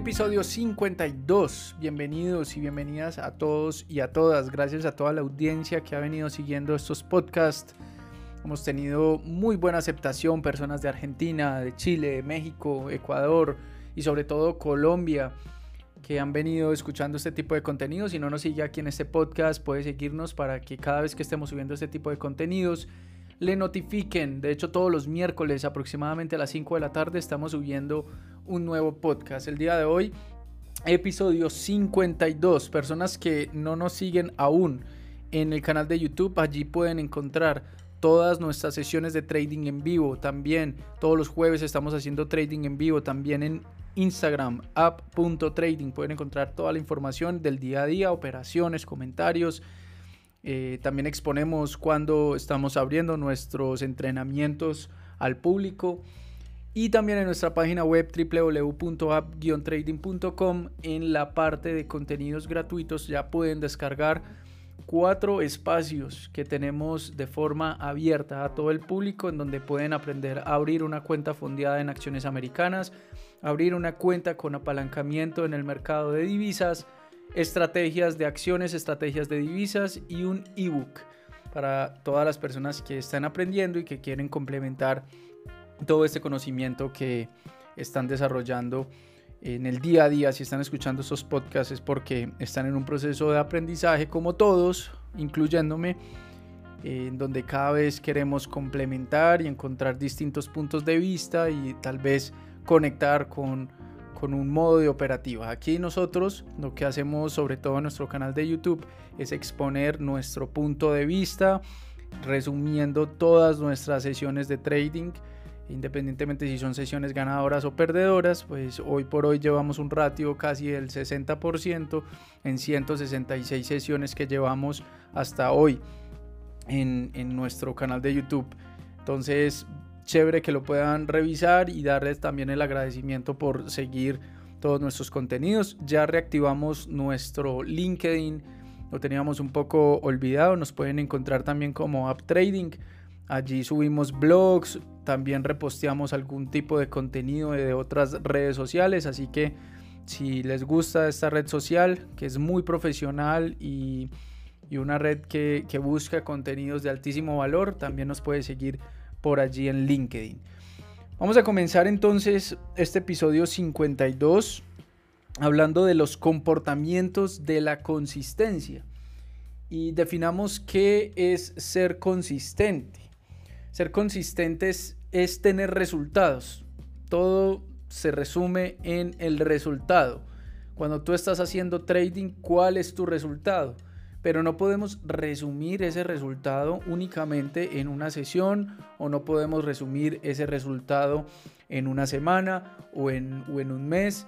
Episodio 52. Bienvenidos y bienvenidas a todos y a todas. Gracias a toda la audiencia que ha venido siguiendo estos podcasts. Hemos tenido muy buena aceptación, personas de Argentina, de Chile, de México, Ecuador y sobre todo Colombia que han venido escuchando este tipo de contenidos. Si no nos sigue aquí en este podcast, puede seguirnos para que cada vez que estemos subiendo este tipo de contenidos le notifiquen. De hecho, todos los miércoles aproximadamente a las 5 de la tarde estamos subiendo un nuevo podcast. El día de hoy, episodio 52. Personas que no nos siguen aún en el canal de YouTube, allí pueden encontrar todas nuestras sesiones de trading en vivo. También todos los jueves estamos haciendo trading en vivo. También en Instagram, app.trading. Pueden encontrar toda la información del día a día, operaciones, comentarios eh, también exponemos cuando estamos abriendo nuestros entrenamientos al público. Y también en nuestra página web www.app-trading.com en la parte de contenidos gratuitos ya pueden descargar cuatro espacios que tenemos de forma abierta a todo el público en donde pueden aprender a abrir una cuenta fondeada en acciones americanas, abrir una cuenta con apalancamiento en el mercado de divisas, estrategias de acciones, estrategias de divisas y un ebook para todas las personas que están aprendiendo y que quieren complementar todo este conocimiento que están desarrollando en el día a día. Si están escuchando estos podcasts es porque están en un proceso de aprendizaje como todos, incluyéndome, en donde cada vez queremos complementar y encontrar distintos puntos de vista y tal vez conectar con con un modo de operativa. Aquí nosotros lo que hacemos sobre todo en nuestro canal de YouTube es exponer nuestro punto de vista, resumiendo todas nuestras sesiones de trading, independientemente si son sesiones ganadoras o perdedoras, pues hoy por hoy llevamos un ratio casi del 60% en 166 sesiones que llevamos hasta hoy en, en nuestro canal de YouTube. Entonces chévere que lo puedan revisar y darles también el agradecimiento por seguir todos nuestros contenidos. Ya reactivamos nuestro LinkedIn, lo teníamos un poco olvidado, nos pueden encontrar también como App Trading. Allí subimos blogs, también reposteamos algún tipo de contenido de otras redes sociales, así que si les gusta esta red social, que es muy profesional y, y una red que, que busca contenidos de altísimo valor, también nos puede seguir por allí en LinkedIn. Vamos a comenzar entonces este episodio 52 hablando de los comportamientos de la consistencia y definamos qué es ser consistente. Ser consistente es, es tener resultados. Todo se resume en el resultado. Cuando tú estás haciendo trading, ¿cuál es tu resultado? Pero no podemos resumir ese resultado únicamente en una sesión o no podemos resumir ese resultado en una semana o en, un mes,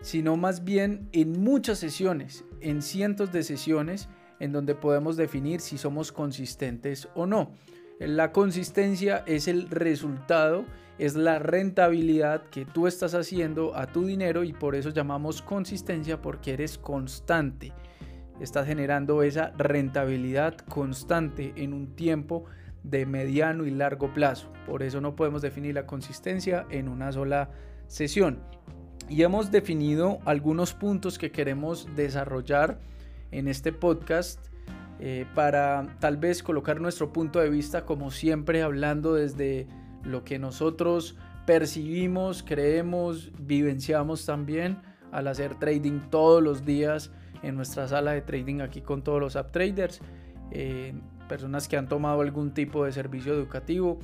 sino más bien en muchas sesiones, en cientos de sesiones en donde podemos definir si somos consistentes o no. La consistencia es el resultado, es la rentabilidad que tú estás haciendo a tu dinero y por eso llamamos consistencia porque eres constante estás generando esa rentabilidad constante en un tiempo de mediano y largo plazo. Por eso no podemos definir la consistencia en una sola sesión. Y hemos definido algunos puntos que queremos desarrollar en este podcast eh, para tal vez colocar nuestro punto de vista como siempre hablando desde lo que nosotros percibimos, creemos, vivenciamos también al hacer trading todos los días en nuestra sala de trading aquí con todos los app traders, eh, personas que han tomado algún tipo de servicio educativo.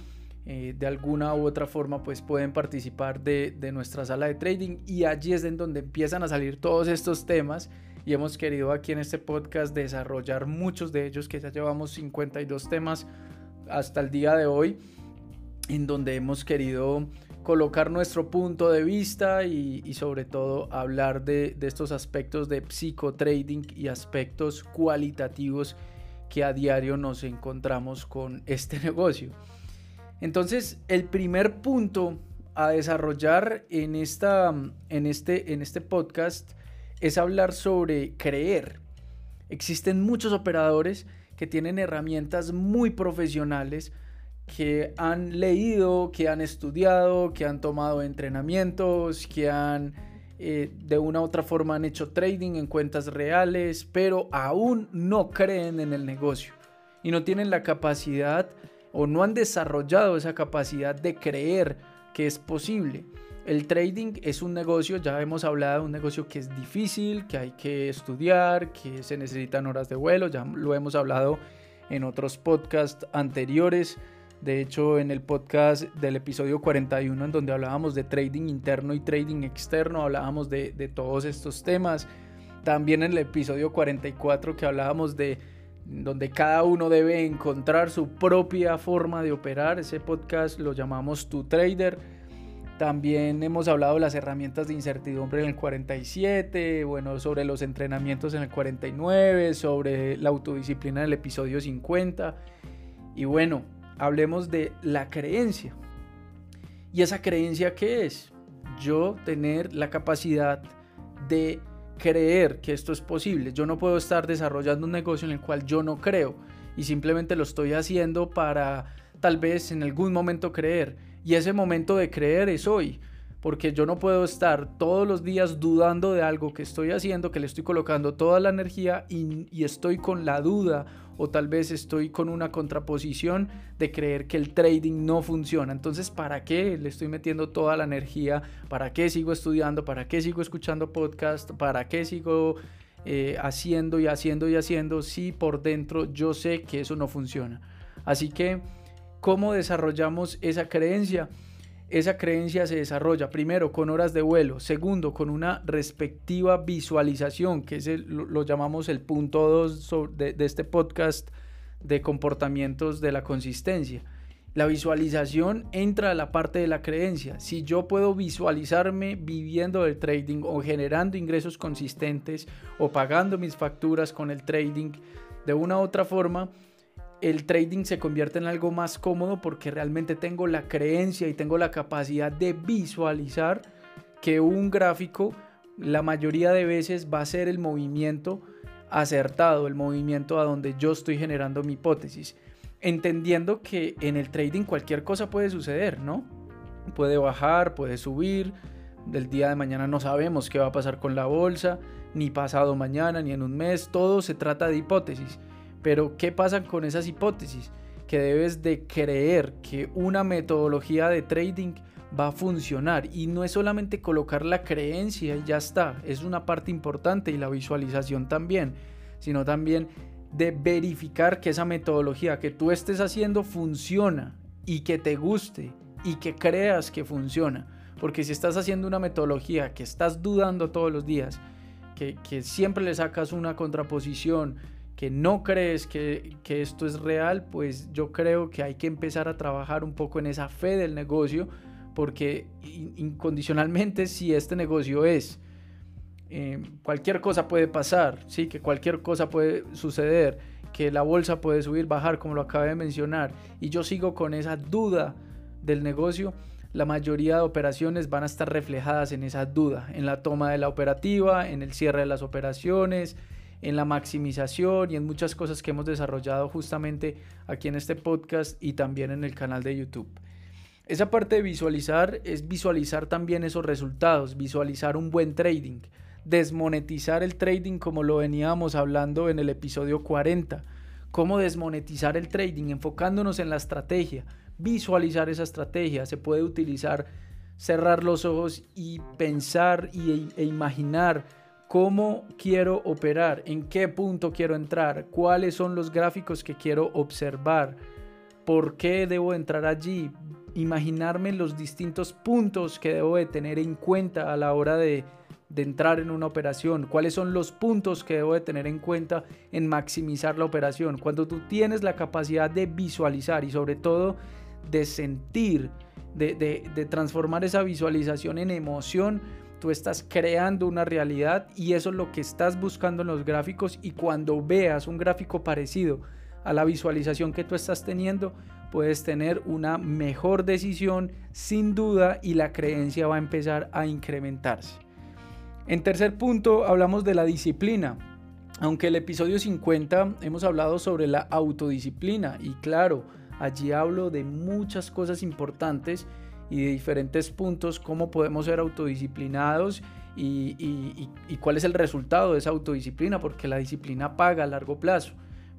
Eh, de alguna u otra forma pues pueden participar de, de, nuestra sala de trading y allí es en donde empiezan a salir todos estos temas y hemos querido aquí en este podcast desarrollar muchos de ellos que ya llevamos 52 temas hasta el día de hoy en donde hemos querido colocar nuestro punto de vista y, sobre todo hablar de, estos aspectos de psicotrading y aspectos cualitativos que a diario nos encontramos con este negocio. Entonces, el primer punto a desarrollar en, esta, en, este, en este podcast es hablar sobre creer. Existen muchos operadores que tienen herramientas muy profesionales que han leído, que han estudiado, que han tomado entrenamientos, que han eh, de una u otra forma han hecho trading en cuentas reales, pero aún no creen en el negocio y no tienen la capacidad o no han desarrollado esa capacidad de creer que es posible. El trading es un negocio, ya hemos hablado, un negocio que es difícil, que hay que estudiar, que se necesitan horas de vuelo, ya lo hemos hablado en otros podcasts anteriores. De hecho, en el podcast del episodio 41, en donde hablábamos de trading interno y trading externo, hablábamos de, todos estos temas. También en el episodio 44 que hablábamos de donde cada uno debe encontrar su propia forma de operar. Ese podcast lo llamamos Tu Trader. También hemos hablado de las herramientas de incertidumbre en el 47, bueno, sobre los entrenamientos en el 49, sobre la autodisciplina en el episodio 50. Y bueno, hablemos de la creencia. ¿Y esa creencia qué es? Yo tener la capacidad de creer que esto es posible. Yo no puedo estar desarrollando un negocio en el cual yo no creo y simplemente lo estoy haciendo para tal vez en algún momento creer. Y ese momento de creer es hoy porque yo no puedo estar todos los días dudando de algo que estoy haciendo, que le estoy colocando toda la energía y, estoy con la duda o tal vez estoy con una contraposición de creer que el trading no funciona. Entonces, ¿para qué le estoy metiendo toda la energía? ¿Para qué sigo estudiando? ¿Para qué sigo escuchando podcast? ¿Para qué sigo eh, haciendo y haciendo y haciendo si por dentro yo sé que eso no funciona? Así que, ¿cómo desarrollamos esa creencia? Esa creencia se desarrolla primero con horas de vuelo, segundo con una respectiva visualización, que es lo, llamamos el punto 2 de, de este podcast de comportamientos de la consistencia. La visualización entra a la parte de la creencia. Si yo puedo visualizarme viviendo el trading o generando ingresos consistentes o pagando mis facturas con el trading de una u otra forma, el trading se convierte en algo más cómodo porque realmente tengo la creencia y tengo la capacidad de visualizar que un gráfico la mayoría de veces va a ser el movimiento acertado, el movimiento a donde yo estoy generando mi hipótesis. Entendiendo que en el trading cualquier cosa puede suceder, ¿no? Puede bajar, puede subir, del día de mañana no sabemos qué va a pasar con la bolsa, ni pasado mañana, ni en un mes, todo se trata de hipótesis. Pero ¿qué pasa con esas hipótesis? Que debes de creer que una metodología de trading va a funcionar y no es solamente colocar la creencia y ya está, es una parte importante y la visualización también, sino también de verificar que esa metodología que tú estés haciendo funciona y que te guste y que creas que funciona. Porque si estás haciendo una metodología que estás dudando todos los días, que, que siempre le sacas una contraposición, que no crees que, esto es real, pues yo creo que hay que empezar a trabajar un poco en esa fe del negocio, porque incondicionalmente si este negocio es, eh, cualquier cosa puede pasar, ¿sí? que cualquier cosa puede suceder, que la bolsa puede subir, bajar, como lo acabé de mencionar, y yo sigo con esa duda del negocio, la mayoría de operaciones van a estar reflejadas en esa duda, en la toma de la operativa, en el cierre de las operaciones, en la maximización y en muchas cosas que hemos desarrollado justamente aquí en este podcast y también en el canal de YouTube. Esa parte de visualizar es visualizar también esos resultados, visualizar un buen trading, desmonetizar el trading como lo veníamos hablando en el episodio 40, cómo desmonetizar el trading enfocándonos en la estrategia, visualizar esa estrategia, se puede utilizar cerrar los ojos y pensar y, e imaginar cómo quiero operar, en qué punto quiero entrar, cuáles son los gráficos que quiero observar, por qué debo entrar allí, imaginarme los distintos puntos que debo de tener en cuenta a la hora de, entrar en una operación, cuáles son los puntos que debo de tener en cuenta en maximizar la operación. Cuando tú tienes la capacidad de visualizar y sobre todo de sentir, de, de transformar esa visualización en emoción, tú estás creando una realidad y eso es lo que estás buscando en los gráficos y cuando veas un gráfico parecido a la visualización que tú estás teniendo, puedes tener una mejor decisión sin duda y la creencia va a empezar a incrementarse. En tercer punto, hablamos de la disciplina. Aunque el episodio 50 hemos hablado sobre la autodisciplina y claro, allí hablo de muchas cosas importantes y de diferentes puntos cómo podemos ser autodisciplinados y, y, cuál es el resultado de esa autodisciplina, porque la disciplina paga a largo plazo,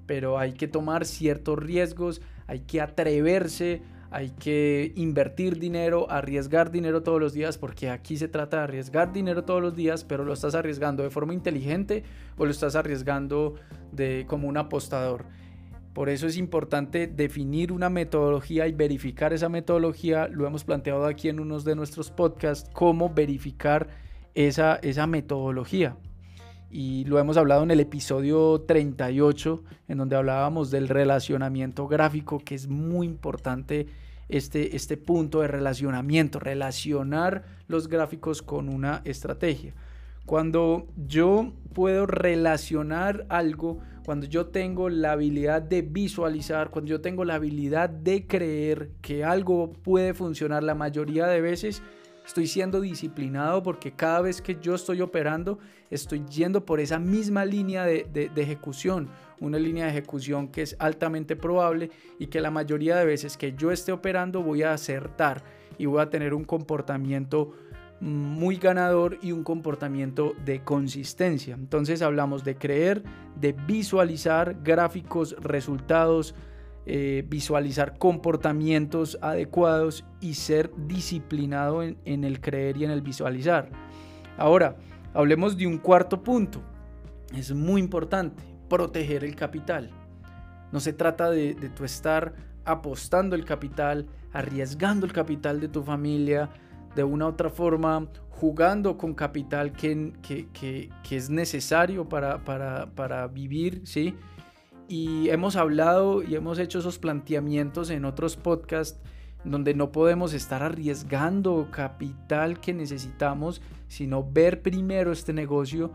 pero hay que tomar ciertos riesgos, hay que atreverse, hay que invertir dinero, arriesgar dinero todos los días, porque aquí se trata de arriesgar dinero todos los días, pero lo estás arriesgando de forma inteligente o lo estás arriesgando de, como un apostador. Por eso es importante definir una metodología y verificar esa metodología. Lo hemos planteado aquí en unos de nuestros podcasts, cómo verificar esa, esa metodología. Y lo hemos hablado en el episodio 38, en donde hablábamos del relacionamiento gráfico, que es muy importante este, este punto de relacionamiento, relacionar los gráficos con una estrategia. Cuando yo puedo relacionar algo, cuando yo tengo la habilidad de visualizar, cuando yo tengo la habilidad de creer que algo puede funcionar la mayoría de veces, estoy siendo disciplinado porque cada vez que yo estoy operando, estoy yendo por esa misma línea de, de, ejecución, una línea de ejecución que es altamente probable y que la mayoría de veces que yo esté operando voy a acertar y voy a tener un comportamiento muy ganador y un comportamiento de consistencia. Entonces hablamos de creer, de visualizar gráficos, resultados, eh, visualizar comportamientos adecuados y ser disciplinado en, el creer y en el visualizar. Ahora, hablemos de un cuarto punto. Es muy importante, proteger el capital. No se trata de, de tu estar apostando el capital, arriesgando el capital de tu familia, de una u otra forma jugando con capital que, que, es necesario para, para, para, vivir, ¿sí? Y hemos hablado y hemos hecho esos planteamientos en otros podcasts donde no podemos estar arriesgando capital que necesitamos, sino ver primero este negocio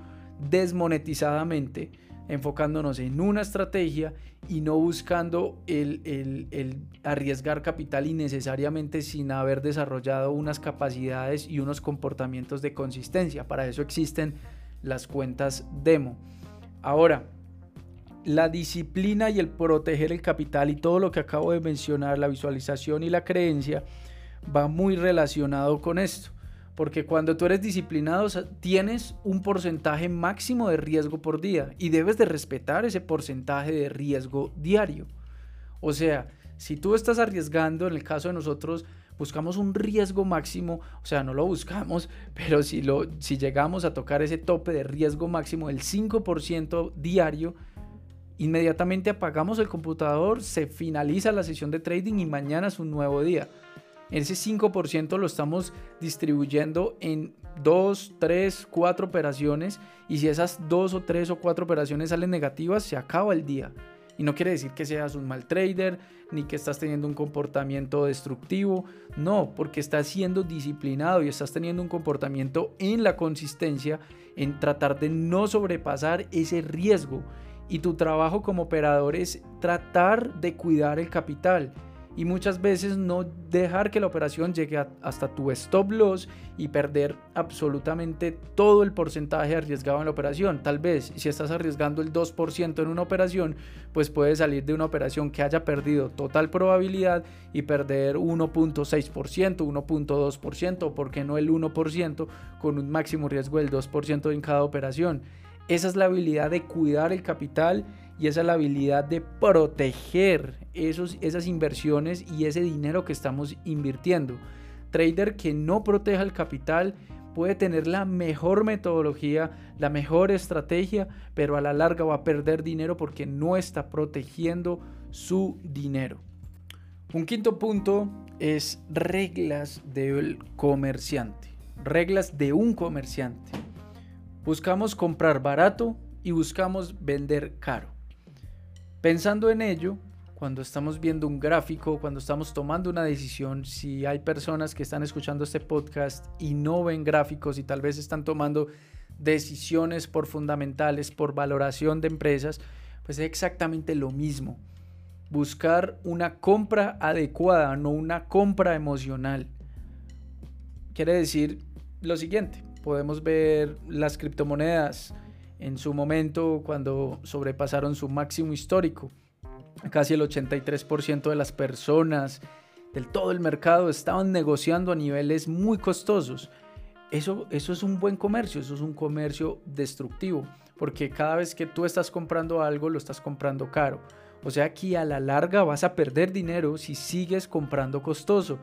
desmonetizadamente enfocándonos en una estrategia y no buscando el, arriesgar capital innecesariamente sin haber desarrollado unas capacidades y unos comportamientos de consistencia. Para eso existen las cuentas demo. Ahora, la disciplina y el proteger el capital y todo lo que acabo de mencionar, la visualización y la creencia, va muy relacionado con esto porque cuando tú eres disciplinado tienes un porcentaje máximo de riesgo por día y debes de respetar ese porcentaje de riesgo diario. O sea, si tú estás arriesgando, en el caso de nosotros, buscamos un riesgo máximo, o sea, no lo buscamos, pero si, lo, si llegamos a tocar ese tope de riesgo máximo del 5% diario, inmediatamente apagamos el computador, se finaliza la sesión de trading y mañana es un nuevo día. Ese 5% lo estamos distribuyendo en 2, 3, 4 operaciones y si esas 2 o 3 o 4 operaciones salen negativas, se acaba el día. Y no quiere decir que seas un mal trader ni que estás teniendo un comportamiento destructivo. No, porque estás siendo disciplinado y estás teniendo un comportamiento en la consistencia, en tratar de no sobrepasar ese riesgo. Y tu trabajo como operador es tratar de cuidar el capital y muchas veces no dejar que la operación llegue hasta tu stop loss y perder absolutamente todo el porcentaje arriesgado en la operación. Tal vez si estás arriesgando el 2% en una operación, pues puedes salir de una operación que haya perdido total probabilidad y perder 1.6%, 1.2% o por qué no el 1% con un máximo riesgo del 2% en cada operación. Esa es la habilidad de cuidar el capital y esa es la habilidad de proteger esos, esas inversiones y ese dinero que estamos invirtiendo. Trader que no proteja el capital puede tener la mejor metodología, la mejor estrategia, pero a la larga va a perder dinero porque no está protegiendo su dinero. Un quinto punto es reglas del comerciante. Reglas de un comerciante. Buscamos comprar barato y buscamos vender caro. Pensando en ello, cuando estamos viendo un gráfico, cuando estamos tomando una decisión, si hay personas que están escuchando este podcast y no ven gráficos y tal vez están tomando decisiones por fundamentales, por valoración de empresas, pues es exactamente lo mismo. Buscar una compra adecuada, no una compra emocional. Quiere decir lo siguiente, podemos ver las criptomonedas, en su momento cuando sobrepasaron su máximo histórico. Casi el 83% de las personas del todo el mercado estaban negociando a niveles muy costosos. Eso, eso es un buen comercio, eso es un comercio destructivo, porque cada vez que tú estás comprando algo, lo estás comprando caro. O sea que a la larga vas a perder dinero si sigues comprando costoso,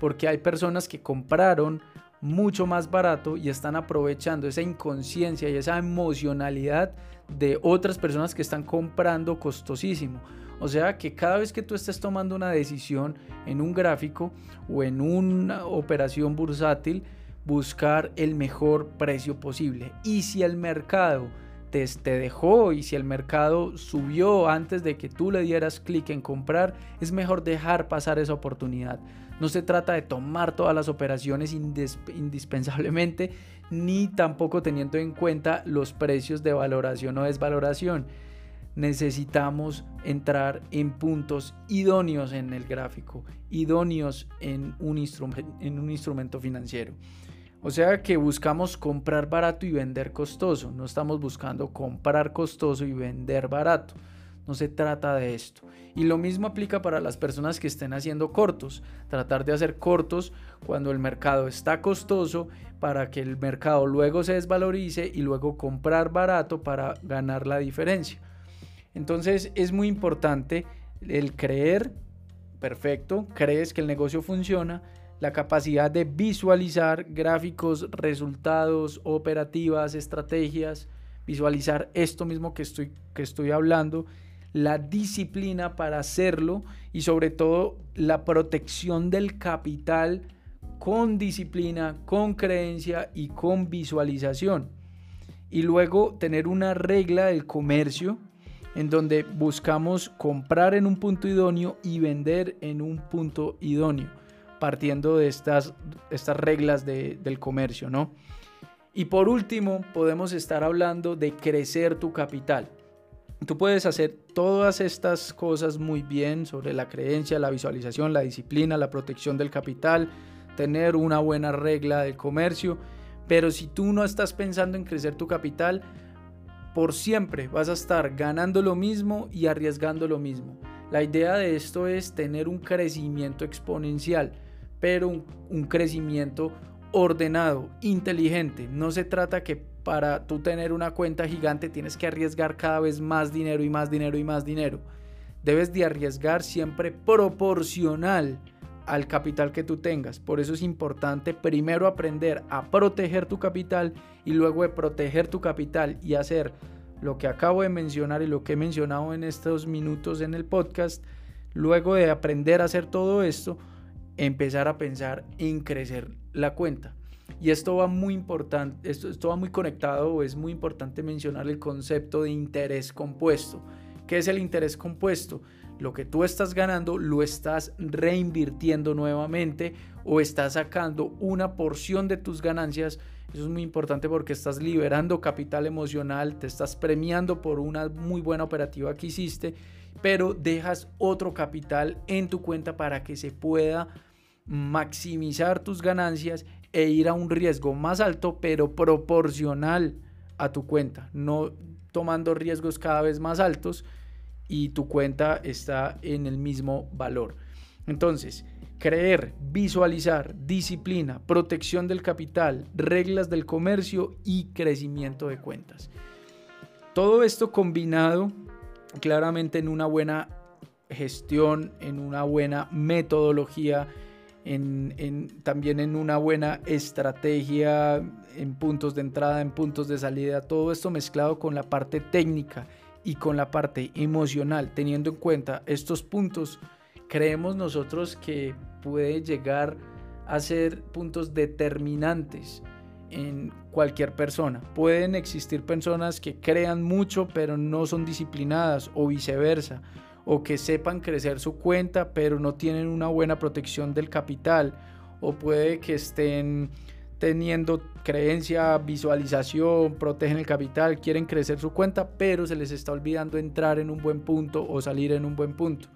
porque hay personas que compraron mucho más barato y están aprovechando esa inconsciencia y esa emocionalidad de otras personas que están comprando costosísimo. O sea que cada vez que tú estés tomando una decisión en un gráfico o en una operación bursátil, buscar el mejor precio posible. Y si el mercado te, te, dejó y si el mercado subió antes de que tú le dieras clic en comprar, es mejor dejar pasar esa oportunidad. No se trata de tomar todas las operaciones indispensablemente, ni tampoco teniendo en cuenta los precios de valoración o desvaloración. Necesitamos entrar en puntos idóneos en el gráfico, idóneos en un, en un instrumento financiero. O sea que buscamos comprar barato y vender costoso. No estamos buscando comprar costoso y vender barato. No se trata de esto. Y lo mismo aplica para las personas que estén haciendo cortos. Tratar de hacer cortos cuando el mercado está costoso para que el mercado luego se desvalorice y luego comprar barato para ganar la diferencia. Entonces es muy importante el creer, perfecto, crees que el negocio funciona, la capacidad de visualizar gráficos, resultados, operativas, estrategias, visualizar esto mismo que estoy, que estoy hablando la disciplina para hacerlo y sobre todo la protección del capital con disciplina, con creencia y con visualización. Y luego tener una regla del comercio en donde buscamos comprar en un punto idóneo y vender en un punto idóneo, partiendo de estas, estas reglas del comercio, ¿no? Y por último, podemos estar hablando de crecer tu capital. Tú puedes hacer todas estas cosas muy bien sobre la creencia, la visualización, la disciplina, la protección del capital, tener una buena regla de comercio, pero si tú no estás pensando en crecer tu capital, por siempre vas a estar ganando lo mismo y arriesgando lo mismo. La idea de esto es tener un crecimiento exponencial, pero un, un crecimiento ordenado, inteligente. No se trata que para tú tener una cuenta gigante tienes que arriesgar cada vez más dinero y más dinero y más dinero. Debes de arriesgar siempre proporcional al capital que tú tengas. Por eso es importante primero aprender a proteger tu capital y luego de proteger tu capital y hacer lo que acabo de mencionar y lo que he mencionado en estos minutos en el podcast. Luego de aprender a hacer todo esto, empezar a pensar en crecer la cuenta. Y esto va muy importante, esto, esto va muy conectado es muy importante mencionar el concepto de interés compuesto. ¿Qué es el interés compuesto? Lo que tú estás ganando lo estás reinvirtiendo nuevamente o estás sacando una porción de tus ganancias. Eso es muy importante porque estás liberando capital emocional, te estás premiando por una muy buena operativa que hiciste, pero dejas otro capital en tu cuenta para que se pueda maximizar tus ganancias e ir a un riesgo más alto, pero proporcional a tu cuenta, no tomando riesgos cada vez más altos y tu cuenta está en el mismo valor. Entonces, creer, visualizar, disciplina, protección del capital, reglas del comercio y crecimiento de cuentas. Todo esto combinado claramente en una buena gestión, en una buena metodología, también en una buena estrategia, en puntos de entrada, en puntos de salida, todo esto mezclado con la parte técnica y con la parte emocional, teniendo en cuenta estos puntos, creemos nosotros que puede llegar a ser puntos determinantes en cualquier persona. Pueden existir personas que crean mucho pero no son disciplinadas o viceversa o que sepan crecer su cuenta pero no tienen una buena protección del capital o puede que estén teniendo creencia, visualización, protegen el capital, quieren crecer su cuenta, pero se les está olvidando entrar en un buen punto o salir en un buen punto.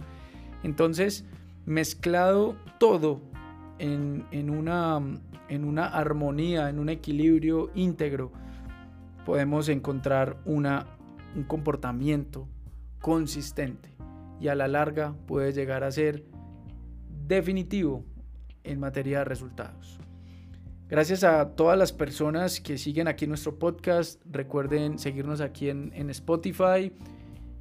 Entonces, mezclado todo en, en, una, en una armonía, en un equilibrio íntegro, podemos encontrar una, un comportamiento consistente y a la larga puede llegar a ser definitivo en materia de resultados. Gracias a todas las personas que siguen aquí nuestro podcast. Recuerden seguirnos aquí en, Spotify,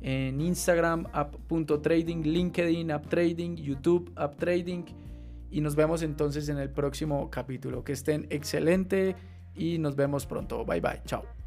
en Instagram, app.trading, LinkedIn, app trading, YouTube, app trading. Y nos vemos entonces en el próximo capítulo. Que estén excelente y nos vemos pronto. Bye bye. Chao.